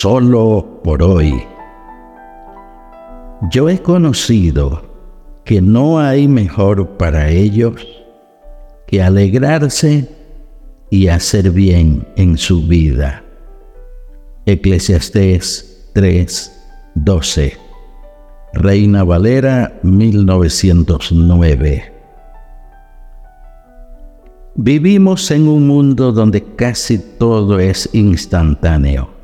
Solo por hoy. Yo he conocido que no hay mejor para ellos que alegrarse y hacer bien en su vida. Eclesiastés 3 12. Reina Valera 1909. Vivimos en un mundo donde casi todo es instantáneo.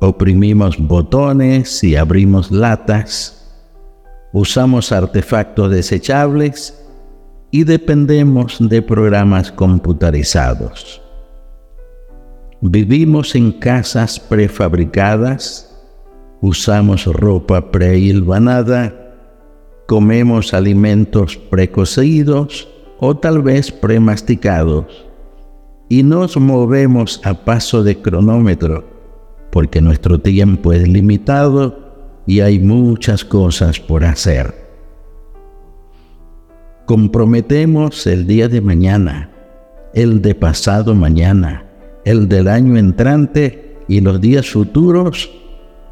Oprimimos botones y abrimos latas, usamos artefactos desechables y dependemos de programas computarizados. Vivimos en casas prefabricadas. Usamos ropa prehilvanada, comemos alimentos precocidos o tal vez premasticados. Y nos movemos a paso de cronómetro porque nuestro tiempo es limitado y hay muchas cosas por hacer. Comprometemos el día de mañana, el de pasado mañana, el del año entrante y los días futuros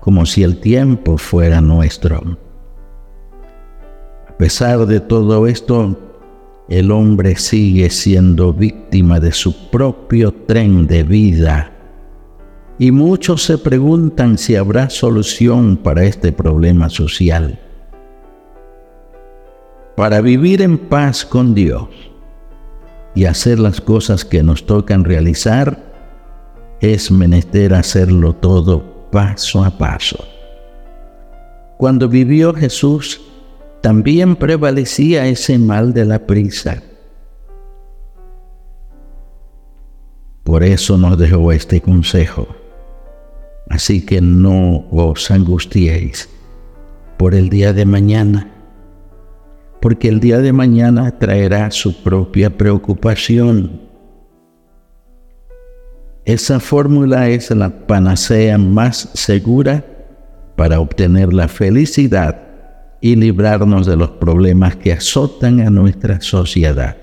como si el tiempo fuera nuestro. A pesar de todo esto, el hombre sigue siendo víctima de su propio tren de vida. Y muchos se preguntan si habrá solución para este problema social. Para vivir en paz con Dios y hacer las cosas que nos tocan realizar, es menester hacerlo todo paso a paso. Cuando vivió Jesús, también prevalecía ese mal de la prisa. Por eso nos dejó este consejo. Así que no os angustiéis por el día de mañana, porque el día de mañana traerá su propia preocupación. Esa fórmula es la panacea más segura para obtener la felicidad y librarnos de los problemas que azotan a nuestra sociedad.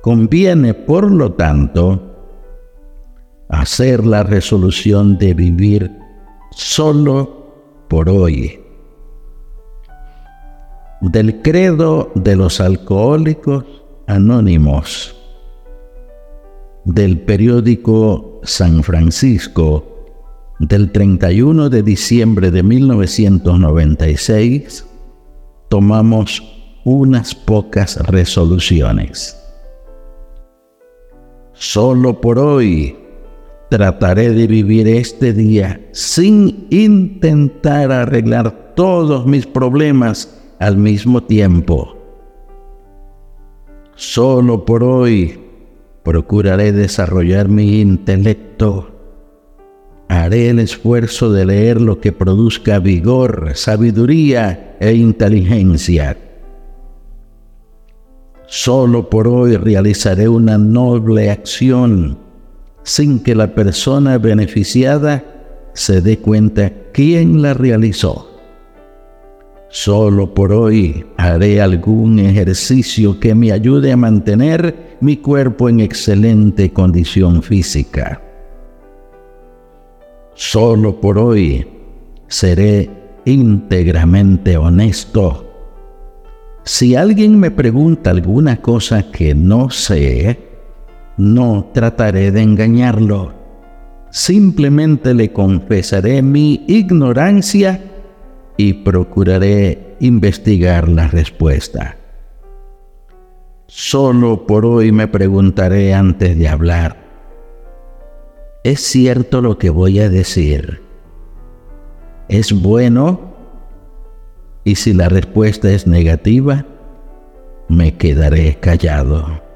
Conviene, por lo tanto, hacer la resolución de vivir solo por hoy. Del credo de los alcohólicos anónimos del periódico San Francisco del 31 de diciembre de 1996, tomamos unas pocas resoluciones. Solo por hoy trataré de vivir este día sin intentar arreglar todos mis problemas al mismo tiempo. Solo por hoy Procuraré desarrollar mi intelecto. Haré el esfuerzo de leer lo que produzca vigor, sabiduría e inteligencia. Solo por hoy realizaré una noble acción sin que la persona beneficiada se dé cuenta quién la realizó. Solo por hoy haré algún ejercicio que me ayude a mantener mi cuerpo en excelente condición física. Solo por hoy seré íntegramente honesto. Si alguien me pregunta alguna cosa que no sé, no trataré de engañarlo. Simplemente le confesaré mi ignorancia y procuraré investigar la respuesta. Solo por hoy me preguntaré antes de hablar, ¿es cierto lo que voy a decir? ¿Es bueno? Y si la respuesta es negativa, me quedaré callado.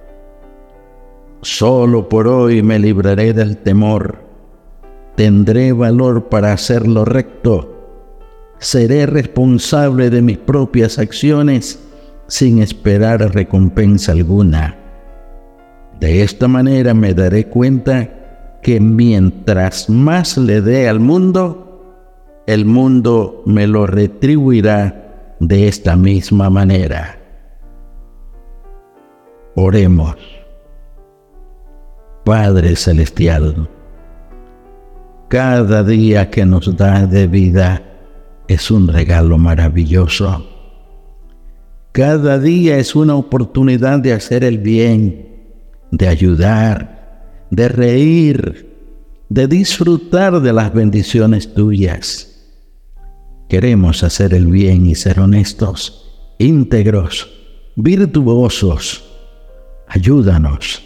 Solo por hoy me libraré del temor tendré valor para hacer lo recto, seré responsable de mis propias acciones sin esperar recompensa alguna. De esta manera me daré cuenta que mientras más le dé al mundo, el mundo me lo retribuirá de esta misma manera. Oremos. Padre Celestial, cada día que nos da de vida es un regalo maravilloso. Cada día es una oportunidad de hacer el bien, de ayudar, de reír, de disfrutar de las bendiciones tuyas. Queremos hacer el bien y ser honestos, íntegros, virtuosos. Ayúdanos.